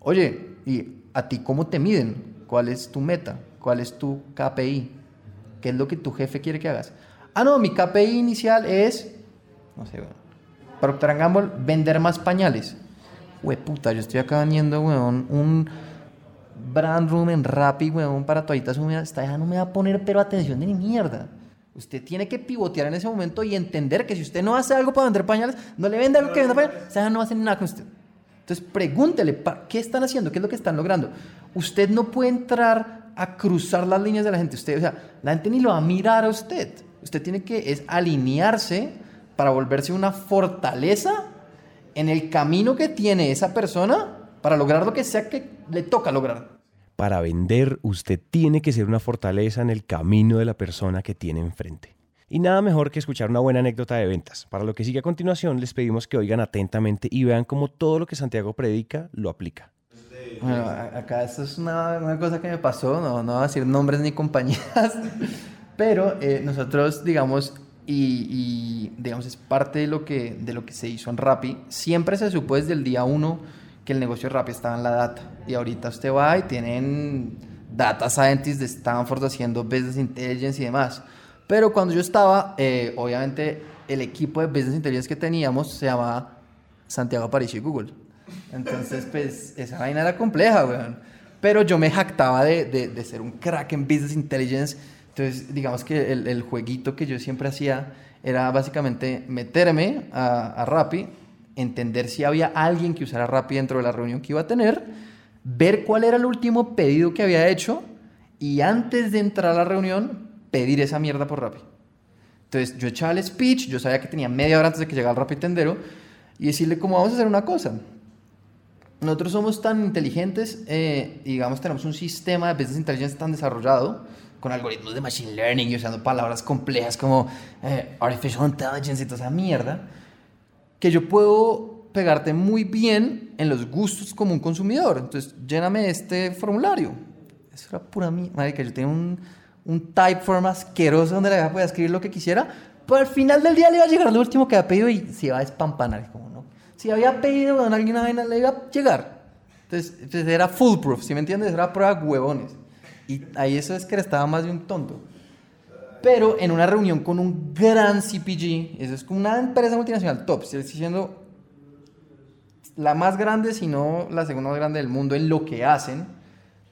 oye, ¿y a ti cómo te miden? ¿Cuál es tu meta? ¿Cuál es tu KPI? ¿Qué es lo que tu jefe quiere que hagas? Ah, no, mi KPI inicial es, no sé, bueno, Procter Gamble, vender más pañales puta, yo estoy acá vendiendo, weón, un brand room en Rappi, weón, para toallitas húmedas. Esta hija no me va a poner pero atención de ni mierda. Usted tiene que pivotear en ese momento y entender que si usted no hace algo para vender pañales, no le vende algo que venda pañales, esa no hace nada con usted. Entonces pregúntele, ¿qué están haciendo? ¿Qué es lo que están logrando? Usted no puede entrar a cruzar las líneas de la gente. Usted, o sea, la gente ni lo va a mirar a usted. Usted tiene que es alinearse para volverse una fortaleza en el camino que tiene esa persona para lograr lo que sea que le toca lograr. Para vender, usted tiene que ser una fortaleza en el camino de la persona que tiene enfrente. Y nada mejor que escuchar una buena anécdota de ventas. Para lo que sigue a continuación, les pedimos que oigan atentamente y vean cómo todo lo que Santiago predica lo aplica. Bueno, acá esto es una, cosa que me pasó, no, no voy a decir nombres ni compañías, pero eh, nosotros, digamos, y, digamos es parte de lo, que, de lo que se hizo en Rappi. Siempre se supo desde el día uno que el negocio de Rappi estaba en la data. Y ahorita usted va y tienen data scientists de Stanford haciendo business intelligence y demás. Pero cuando yo estaba, eh, obviamente el equipo de business intelligence que teníamos se llamaba Santiago Aparicio y Google. Entonces, pues esa vaina era compleja, weón. Pero yo me jactaba de, de, de ser un crack en business intelligence entonces, digamos que el, el, jueguito que yo siempre hacía era básicamente meterme a, a Rappi, entender si había alguien que usara Rappi dentro de la reunión que iba a tener, ver cuál era el último pedido que había hecho y antes de entrar a la reunión, pedir esa mierda por Rappi. Entonces, yo echaba el speech, yo sabía que tenía media hora antes de que llegara el Rappi tendero y decirle cómo vamos a hacer una cosa. Nosotros somos tan inteligentes eh, y digamos tenemos un sistema de business intelligence tan desarrollado con algoritmos de machine learning y usando palabras complejas como eh, artificial intelligence y toda esa mierda, que yo puedo pegarte muy bien en los gustos como un consumidor. Entonces, lléname este formulario. Eso era pura mierda. que yo tenía un, un typeform asqueroso donde la podía escribir lo que quisiera, pero al final del día le iba a llegar lo último que había pedido y se iba a espampanar. Como, ¿no? Si había pedido en alguna vaina, le iba a llegar. Entonces, entonces era foolproof, ¿sí me entiendes? Era prueba huevones. Y ahí eso es que estaba más de un tonto. Pero en una reunión con un gran CPG, eso es como una empresa multinacional top, estoy diciendo la más grande, si no la segunda más grande del mundo en lo que hacen,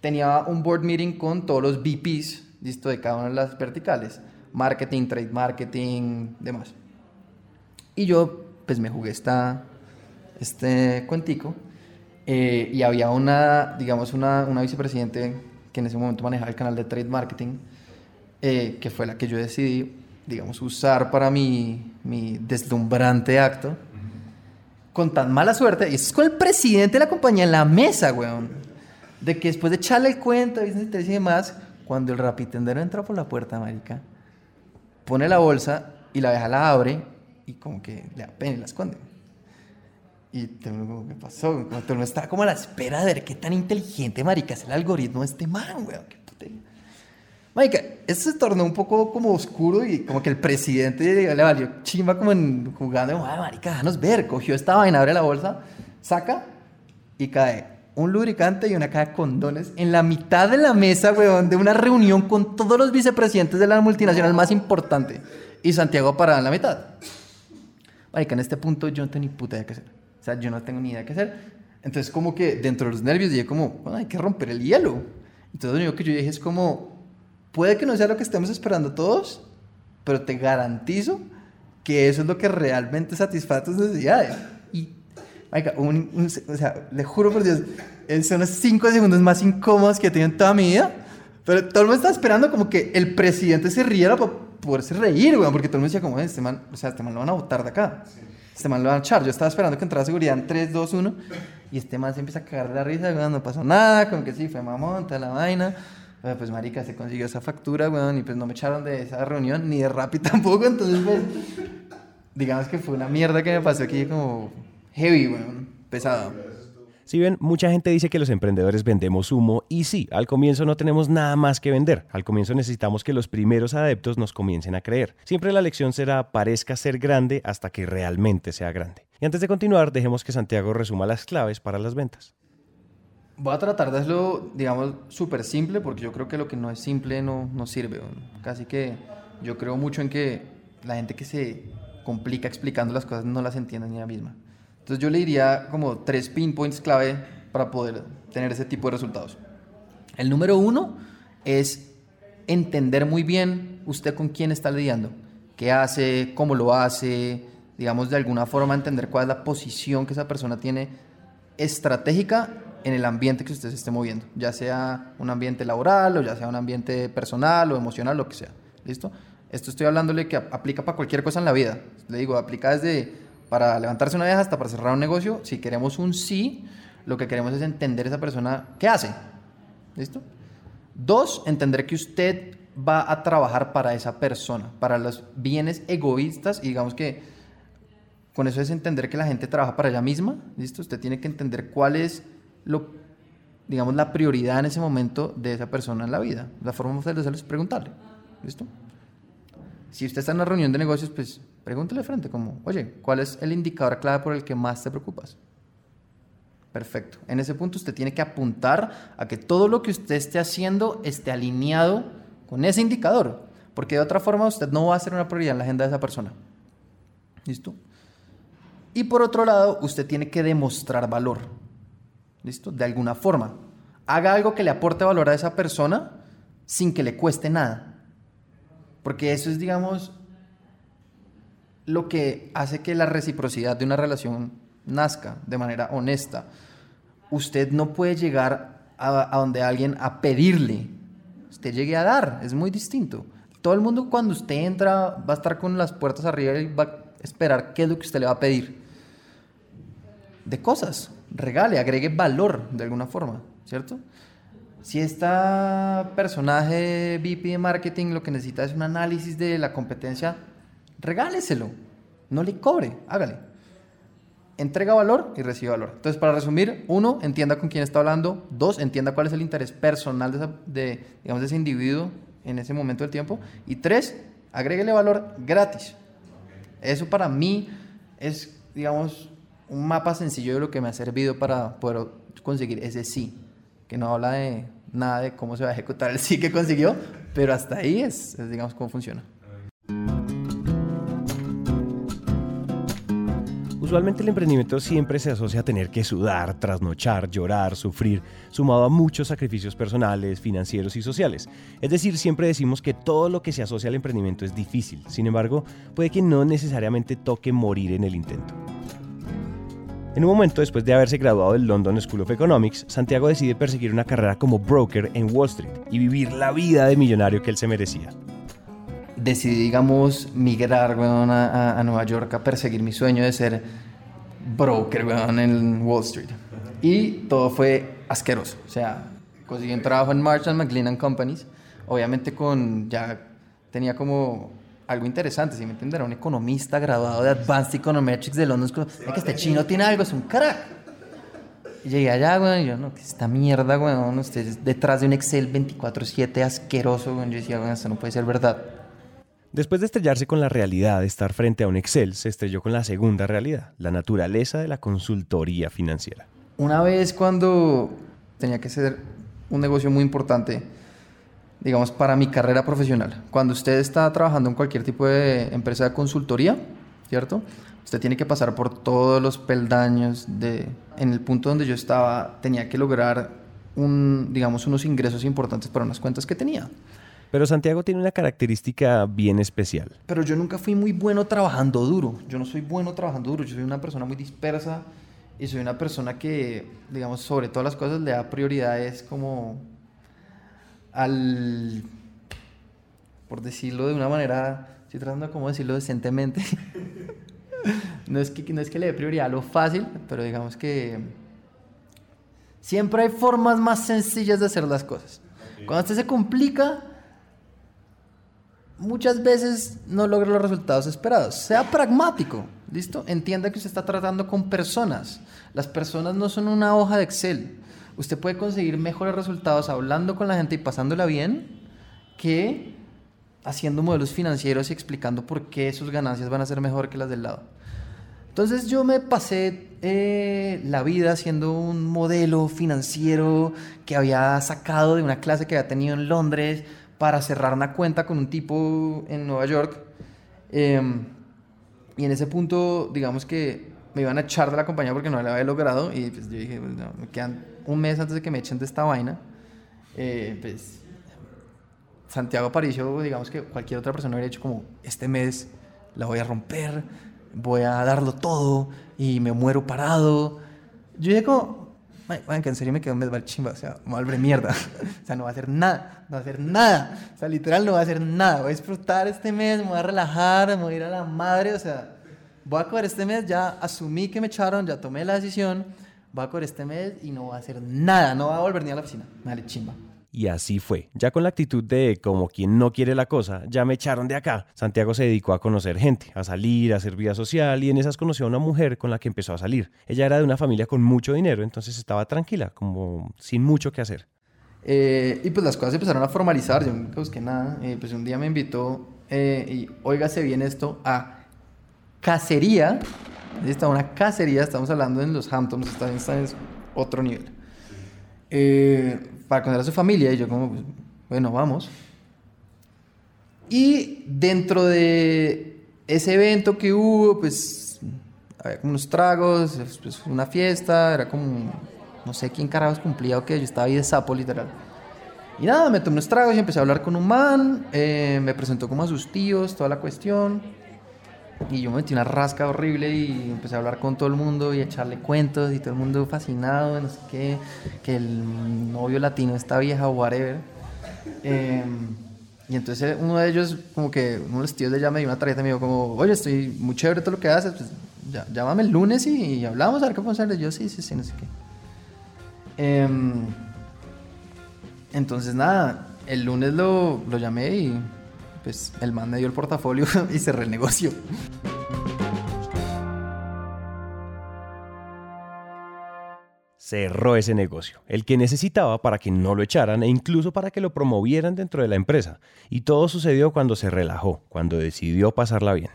tenía un board meeting con todos los VPs, listo, de cada una de las verticales, marketing, trade marketing, demás. Y yo, pues me jugué esta, este cuentico, eh, y había una, digamos, una, una vicepresidente que en ese momento manejaba el canal de trade marketing, eh, que fue la que yo decidí, digamos, usar para mi, mi deslumbrante acto, con tan mala suerte, y eso es con el presidente de la compañía en la mesa, weón, de que después de echarle el cuento, y demás, cuando el rapitendero entra por la puerta, marica, pone la bolsa y la vieja la abre y como que le da pena y la esconde. Y como, ¿qué pasó? Como todo estaba como a la espera de ver qué tan inteligente, marica, es el algoritmo de este man, weón. Qué putería. Marica, esto se tornó un poco como oscuro y como que el presidente le valió chimba como en jugando, ay, marica, déjanos ver. Cogió esta vaina, abre la bolsa, saca y cae un lubricante y una caja de condones en la mitad de la mesa, weón, de una reunión con todos los vicepresidentes de la multinacional más importante. Y Santiago parado en la mitad. Marica, en este punto yo no tengo ni puta idea qué hacer. Sea, yo no tengo ni idea qué hacer. Entonces, como que dentro de los nervios dije como, bueno, hay que romper el hielo. Entonces, lo único que yo dije es como, puede que no sea lo que estemos esperando todos, pero te garantizo que eso es lo que realmente satisface tus necesidades. Y, marica, un- un- o sea, le juro por Dios, eh, son los cinco segundos más incómodos que he tenido en toda mi vida. Pero todo el mundo estaba esperando como que el presidente se riera para poderse reír, weón, porque todo el mundo decía como, este man, o sea, este man lo van a botar de acá. Este man lo van a echar. Yo estaba esperando que entrara seguridad en 3, 2, 1. Y este man se empieza a cagar de la risa, weón, no pasó nada, como que sí, fue mamón, toda la vaina. Pues, marica, se consiguió esa factura, weón, y pues no me echaron de esa reunión, ni de Rappi tampoco, entonces, pues, digamos que fue una mierda que me pasó aquí como heavy, weón, pesado. Si bien mucha gente dice que los emprendedores vendemos humo, y sí, al comienzo no tenemos nada más que vender. Al comienzo necesitamos que los primeros adeptos nos comiencen a creer. Siempre la lección será parezca ser grande hasta que realmente sea grande. Y antes de continuar, dejemos que Santiago resuma las claves para las ventas. Voy a tratar de hacerlo, digamos, súper simple, porque yo creo que lo que no es simple no, no sirve. Casi que yo creo mucho en que la gente que se complica explicando las cosas no las entiende ni ella misma. Entonces yo le diría como tres pinpoints clave para poder tener ese tipo de resultados. El número uno es entender muy bien usted con quién está lidiando, qué hace, cómo lo hace, digamos de alguna forma entender cuál es la posición que esa persona tiene estratégica en el ambiente que usted se esté moviendo, ya sea un ambiente laboral o ya sea un ambiente personal o emocional, lo que sea. ¿Listo? Esto estoy hablándole que ap- aplica para cualquier cosa en la vida. Le digo, aplica desde para levantarse una vieja hasta para cerrar un negocio. Si queremos un sí, lo que queremos es entender esa persona qué hace. ¿Listo? Dos, entender que usted va a trabajar para esa persona, para los bienes egoístas y digamos que con eso es entender que la gente trabaja para ella misma, ¿listo? Usted tiene que entender cuál es lo, digamos, la prioridad en ese momento de esa persona en la vida. La forma de hacerlo es preguntarle, ¿listo? Si usted está en una reunión de negocios, pues pregúntele de frente como, oye, ¿cuál es el indicador clave por el que más te preocupas? Perfecto. En ese punto usted tiene que apuntar a que todo lo que usted esté haciendo esté alineado con ese indicador, porque de otra forma usted no va a ser una prioridad en la agenda de esa persona. ¿Listo? Y por otro lado, usted tiene que demostrar valor. ¿Listo? De alguna forma. Haga algo que le aporte valor a esa persona sin que le cueste nada. Porque eso es, digamos, lo que hace que la reciprocidad de una relación nazca de manera honesta. Usted no puede llegar a, donde alguien a pedirle. Usted llegue a dar. Es muy distinto. Todo el mundo cuando usted entra va a estar con las puertas arriba y va a esperar qué es lo que usted le va a pedir. De cosas. Regale, agregue valor de alguna forma, ¿cierto? Si esta personaje VP de marketing lo que necesita es un análisis de la competencia, regáleselo. No le cobre, hágale. Entrega valor y recibe valor. Entonces, para resumir, uno, entienda con quién está hablando. Dos, entienda cuál es el interés personal de, esa- de, digamos, de ese individuo en ese momento del tiempo. Y tres, agréguele valor gratis. Eso para mí es, digamos, un mapa sencillo de lo que me ha servido para poder conseguir ese sí, que no habla de nada de cómo se va a ejecutar el sí que consiguió, pero hasta ahí es, es, digamos, cómo funciona. Usualmente el emprendimiento siempre se asocia a tener que sudar, trasnochar, llorar, sufrir, sumado a muchos sacrificios personales, financieros y sociales. Es decir, siempre decimos que todo lo que se asocia al emprendimiento es difícil. Sin embargo, puede que no necesariamente toque morir en el intento. En un momento después de haberse graduado del London School of Economics, Santiago decide perseguir una carrera como broker en Wall Street y vivir la vida de millonario que él se merecía. Decidí, digamos, migrar weón, a, a- Nueva York a perseguir mi sueño de ser broker, weón, en Wall Street. Y todo fue asqueroso. O sea, conseguí un trabajo en Marshall McLean Companies. Obviamente con ya tenía como algo interesante, si me entiendes, era un economista graduado de Advanced Econometrics de London School. Es que este chino tiene algo, es un crack. Llegué allá, güey, y yo, no, que esta mierda, ustedes detrás de un Excel 24-7 asqueroso, güey. Yo decía, güey, esto no puede ser verdad. Después de estrellarse con la realidad de estar frente a un Excel, se estrelló con la segunda realidad, la naturaleza de la consultoría financiera. Una vez cuando tenía que ser un negocio muy importante, digamos, para mi carrera profesional. Cuando usted está trabajando en cualquier tipo de empresa de consultoría, ¿cierto? Usted tiene que pasar por todos los peldaños de... En el punto donde yo estaba, tenía que lograr un, digamos, unos ingresos importantes para unas cuentas que tenía. Pero Santiago tiene una característica bien especial. Pero yo nunca fui muy bueno trabajando duro. Yo no soy bueno trabajando duro. Yo soy una persona muy dispersa y soy una persona que, digamos, sobre todas las cosas le da prioridades como al, por decirlo de una manera, estoy tratando de cómo decirlo decentemente. no, es que, no es que le dé prioridad a lo fácil, pero digamos que siempre hay formas más sencillas de hacer las cosas. Cuando usted se complica, muchas veces no logra los resultados esperados. Sea pragmático, ¿listo? Entienda que usted está tratando con personas. Las personas no son una hoja de Excel. Usted puede conseguir mejores resultados hablando con la gente y pasándola bien que haciendo modelos financieros y explicando por qué sus ganancias van a ser mejor que las del lado. Entonces yo me pasé eh, la vida haciendo un modelo financiero que había sacado de una clase que había tenido en Londres para cerrar una cuenta con un tipo en Nueva York. Em, y en ese punto, digamos que me iban a echar de la compañía porque no la había logrado. Y pues yo dije, no, me quedan un mes antes de que me echen de esta vaina. Eh, pues Santiago Aparicio, digamos que cualquier otra persona hubiera dicho como, este mes la voy a romper, voy a darlo todo y me muero parado. Yo dije como, bueno, que en serio me quedo un mes chimba, o sea, malbre mierda. o sea, no va a hacer nada, no va a hacer nada. O sea, literal no va a hacer nada. Voy a disfrutar este mes, me voy a relajar, me voy a ir a la madre, o sea, voy a coger este mes, ya asumí que me echaron, ya tomé la decisión, voy a coger este mes y no voy a hacer nada, no voy a volver ni a la oficina. Dale, chimba. Y así fue. Ya con la actitud de como quien no quiere la cosa, ya me echaron de acá. Santiago se dedicó a conocer gente, a salir, a hacer vida social y en esas conoció a una mujer con la que empezó a salir. Ella era de una familia con mucho dinero, entonces estaba tranquila, como sin mucho que hacer. Eh, y pues las cosas empezaron a formalizar, yo nunca busqué nada. Eh, pues un día me invitó eh, y óigase bien esto a cacería. Está una cacería, estamos hablando en los Hamptons, está, está en otro nivel. Eh, para conocer a su familia y yo como, pues, bueno, vamos. Y dentro de ese evento que hubo, pues había como unos tragos, pues, una fiesta, era como, no sé quién carajos cumplía o qué, yo estaba ahí de sapo literal. Y nada, me tomé unos tragos y empecé a hablar con un man, eh, me presentó como a sus tíos, toda la cuestión. Y yo me metí una rasca horrible y empecé a hablar con todo el mundo y a echarle cuentos y todo el mundo fascinado, no sé qué, que el novio latino está vieja o whatever. Eh, y entonces uno de ellos, como que uno de los tíos de ella me dio una tarjeta y me dijo como, oye, estoy muy chévere todo lo que haces, pues ya, llámame el lunes y, y, hablamos a ver qué podemos hacer. Yo sí, sí, sí, no sé qué. Eh, entonces nada, el lunes lo, lo llamé y pues el man me dio el portafolio y cerré el negocio. Cerró ese negocio, el que necesitaba para que no lo echaran e incluso para que lo promovieran dentro de la empresa. Y todo sucedió cuando se relajó, cuando decidió pasarla bien.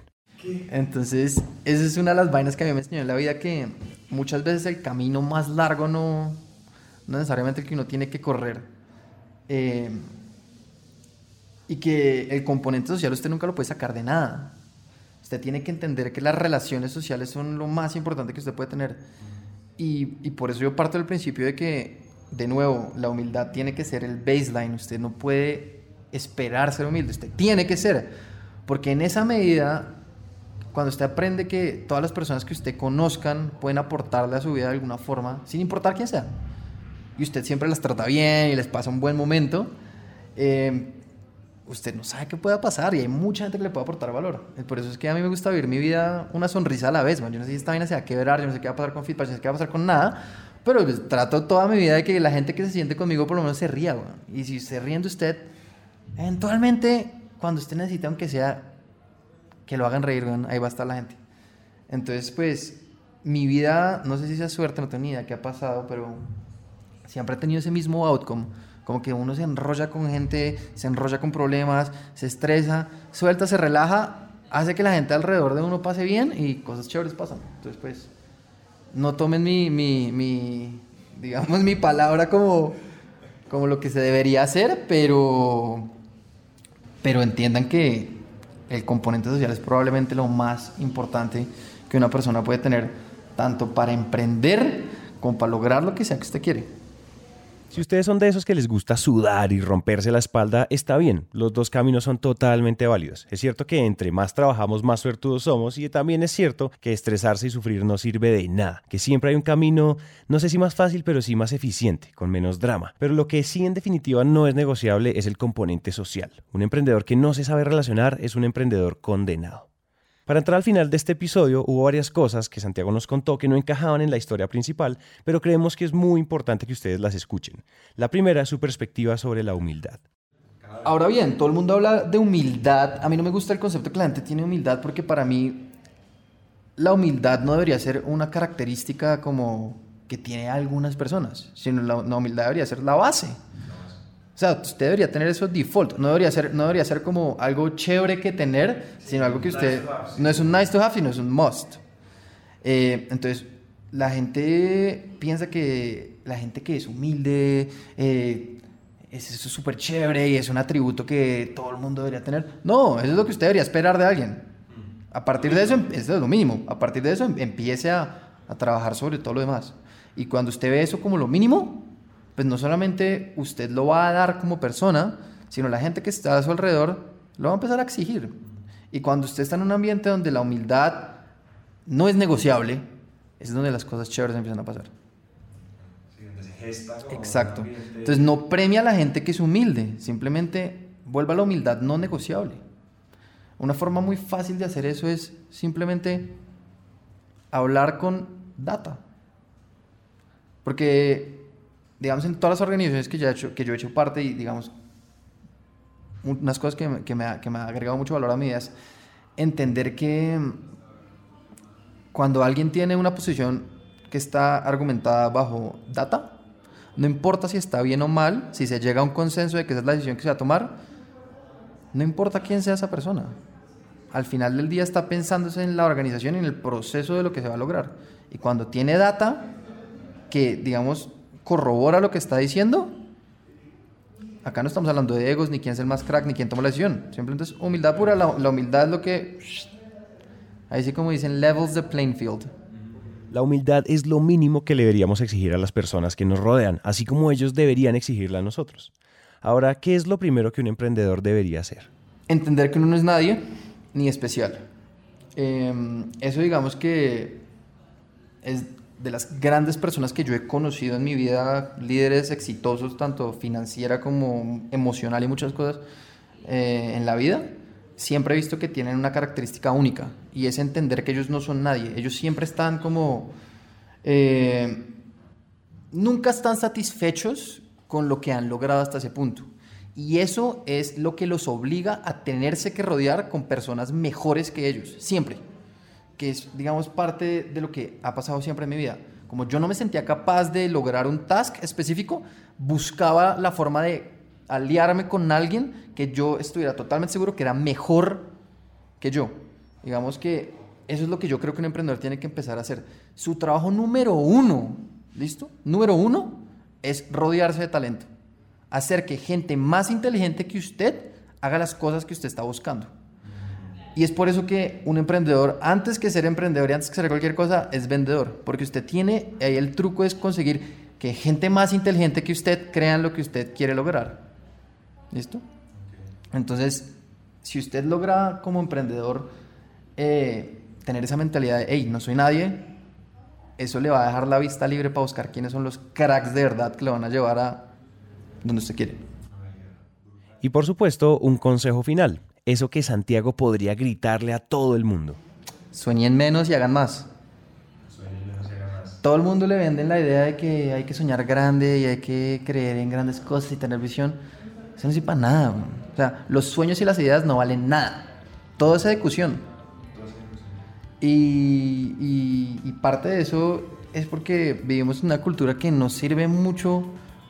Entonces, esa es una de las vainas que a mí me enseñó en la vida que muchas veces el camino más largo no, no necesariamente el que uno tiene que correr. Eh, y que el componente social usted nunca lo puede sacar de nada. Usted tiene que entender que las relaciones sociales son lo más importante que usted puede tener. Y, y, por eso yo parto del principio de que, de nuevo, la humildad tiene que ser el baseline. Usted no puede esperar ser humilde, usted tiene que ser. Porque en esa medida, cuando usted aprende que todas las personas que usted conozcan pueden aportarle a su vida de alguna forma, sin importar quién sea, y usted siempre las trata bien y les pasa un buen momento, eh, usted no sabe qué pueda pasar y hay mucha gente que le puede aportar valor. Por eso es que a mí me gusta vivir mi vida una sonrisa a la vez, man. Yo no sé si esta vaina se va a quebrar, yo no sé qué va a pasar con feedback, yo no sé qué va a pasar con nada, pero trato toda mi vida de que la gente que se siente conmigo por lo menos se ría, man. Y si se ríe de usted, eventualmente, cuando usted necesita, aunque sea que lo hagan reír, man, ahí va a estar la gente. Entonces, pues, mi vida, no sé si sea suerte, no tengo ni idea qué ha pasado, pero siempre he tenido ese mismo outcome como que uno se enrolla con gente, se enrolla con problemas, se estresa, suelta, se relaja, hace que la gente alrededor de uno pase bien y cosas chéveres pasan. Entonces, pues, no tomen mi, mi, mi digamos, mi palabra como, como lo que se debería hacer, pero, pero entiendan que el componente social es probablemente lo más importante que una persona puede tener, tanto para emprender como para lograr lo que sea que usted quiere. Si ustedes son de esos que les gusta sudar y romperse la espalda, está bien, los dos caminos son totalmente válidos. Es cierto que entre más trabajamos, más suertudos somos y también es cierto que estresarse y sufrir no sirve de nada, que siempre hay un camino, no sé si más fácil, pero sí más eficiente, con menos drama. Pero lo que sí en definitiva no es negociable es el componente social. Un emprendedor que no se sabe relacionar es un emprendedor condenado. Para entrar al final de este episodio hubo varias cosas que Santiago nos contó que no encajaban en la historia principal, pero creemos que es muy importante que ustedes las escuchen. La primera su perspectiva sobre la humildad. Ahora bien, todo el mundo habla de humildad. A mí no me gusta el concepto que la gente tiene humildad porque para mí la humildad no debería ser una característica como que tiene algunas personas, sino la, la humildad debería ser la base. O sea, usted debería tener eso default. No debería ser, no debería ser como algo chévere que tener, sino algo que usted... No es un nice to have, sino es un must. Eh, entonces, la gente piensa que la gente que es humilde eh, es súper chévere y es un atributo que todo el mundo debería tener. No, eso es lo que usted debería esperar de alguien. A partir de eso, eso es lo mínimo. A partir de eso, empiece a, a trabajar sobre todo lo demás. Y cuando usted ve eso como lo mínimo, pues no solamente usted lo va a dar como persona, sino la gente que está a su alrededor lo va a empezar a exigir. Y cuando usted está en un ambiente donde la humildad no es negociable, es donde las cosas chéveres empiezan a pasar. Exacto. Entonces no premia a la gente que es humilde, simplemente vuelva a la humildad no negociable. Una forma muy fácil de hacer eso es simplemente hablar con data. Porque digamos, en todas las organizaciones que, yo he hecho parte y, digamos, unas cosas que, me ha, que me ha agregado mucho valor a mi vida es entender que cuando alguien tiene una posición que está argumentada bajo data, no importa si está bien o mal, si se llega a un consenso de que esa es la decisión que se va a tomar, no importa quién sea esa persona. Al final del día está pensándose en la organización y en el proceso de lo que se va a lograr. Y cuando tiene data que, digamos, corrobora lo que está diciendo, acá no estamos hablando de egos, ni quién es el más crack, ni quién toma la decisión. Simplemente es humildad pura. La, humildad es lo que. Ahí sí, como dicen, levels the playing field. La humildad es lo mínimo que le deberíamos exigir a las personas que nos rodean, así como ellos deberían exigirla a nosotros. Ahora, ¿qué es lo primero que un emprendedor debería hacer? Entender que uno no es nadie ni especial. Em, eso digamos que es de las grandes personas que yo he conocido en mi vida, líderes exitosos, tanto financiera como emocional y muchas cosas eh, en la vida, siempre he visto que tienen una característica única y es entender que ellos no son nadie. Ellos siempre están como... Eh, nunca están satisfechos con lo que han logrado hasta ese punto. Y eso es lo que los obliga a tenerse que rodear con personas mejores que ellos, siempre que es, digamos, parte de lo que ha pasado siempre en mi vida. Como yo no me sentía capaz de lograr un task específico, buscaba la forma de aliarme con alguien que yo estuviera totalmente seguro que era mejor que yo. Digamos que eso es lo que yo creo que un emprendedor tiene que empezar a hacer. Su trabajo número uno, ¿listo? Número uno es rodearse de talento. Hacer que gente más inteligente que usted haga las cosas que usted está buscando. Y es por eso que un emprendedor, antes que ser emprendedor y antes que ser cualquier cosa, es vendedor. Porque usted tiene, ahí el truco es conseguir que gente más inteligente que usted crean lo que usted quiere lograr. ¿Listo? Entonces, si usted logra como emprendedor eh, tener esa mentalidad de, hey, no soy nadie, eso le va a dejar la vista libre para buscar quiénes son los cracks de verdad que le van a llevar a donde usted quiere. Y por supuesto, un consejo final, eso que Santiago podría gritarle a todo el mundo. Sueñen menos y hagan más. Todo el mundo le venden la idea de que hay que soñar grande y hay que creer en grandes cosas y tener visión. Eso no sirve para nada. man. O sea, los sueños y las ideas no valen nada. Todo es ejecución. Y, y- y parte de eso es porque vivimos en una cultura que nos sirve mucho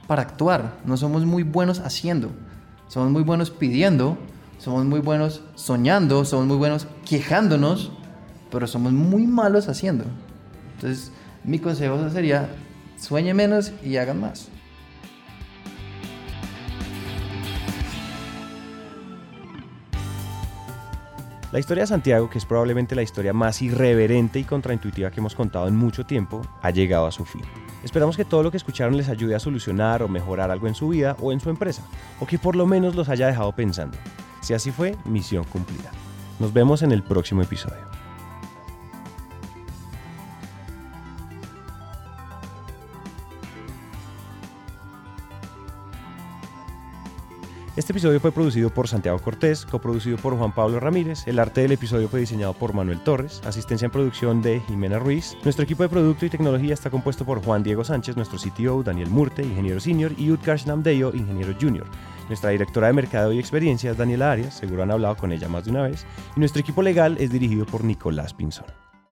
para actuar. No somos muy buenos haciendo. Somos muy buenos pidiendo. Somos muy buenos soñando. Somos muy buenos quejándonos. Pero somos muy malos haciendo. Entonces, mi consejo sería, sueñe menos y hagan más. La historia de Santiago, que es probablemente la historia más irreverente y contraintuitiva que hemos contado en mucho tiempo, ha llegado a su fin. Esperamos que todo lo que escucharon les ayude a solucionar o mejorar algo en su vida o en su empresa, o que por lo menos los haya dejado pensando. Si así fue, misión cumplida. Nos vemos en el próximo episodio. Este episodio fue producido por Santiago Cortés, coproducido por Juan Pablo Ramírez. El arte del episodio fue diseñado por Manuel Torres, asistencia en producción de Jimena Ruiz. Nuestro equipo de producto y tecnología está compuesto por Juan Diego Sánchez, nuestro CTO, Daniel Murte, ingeniero senior, y Utkarsh Namdeyo, ingeniero junior. Nuestra directora de mercado y experiencia es Daniela Arias, seguro han hablado con ella más de una vez. Y nuestro equipo legal es dirigido por Nicolás Pinzón.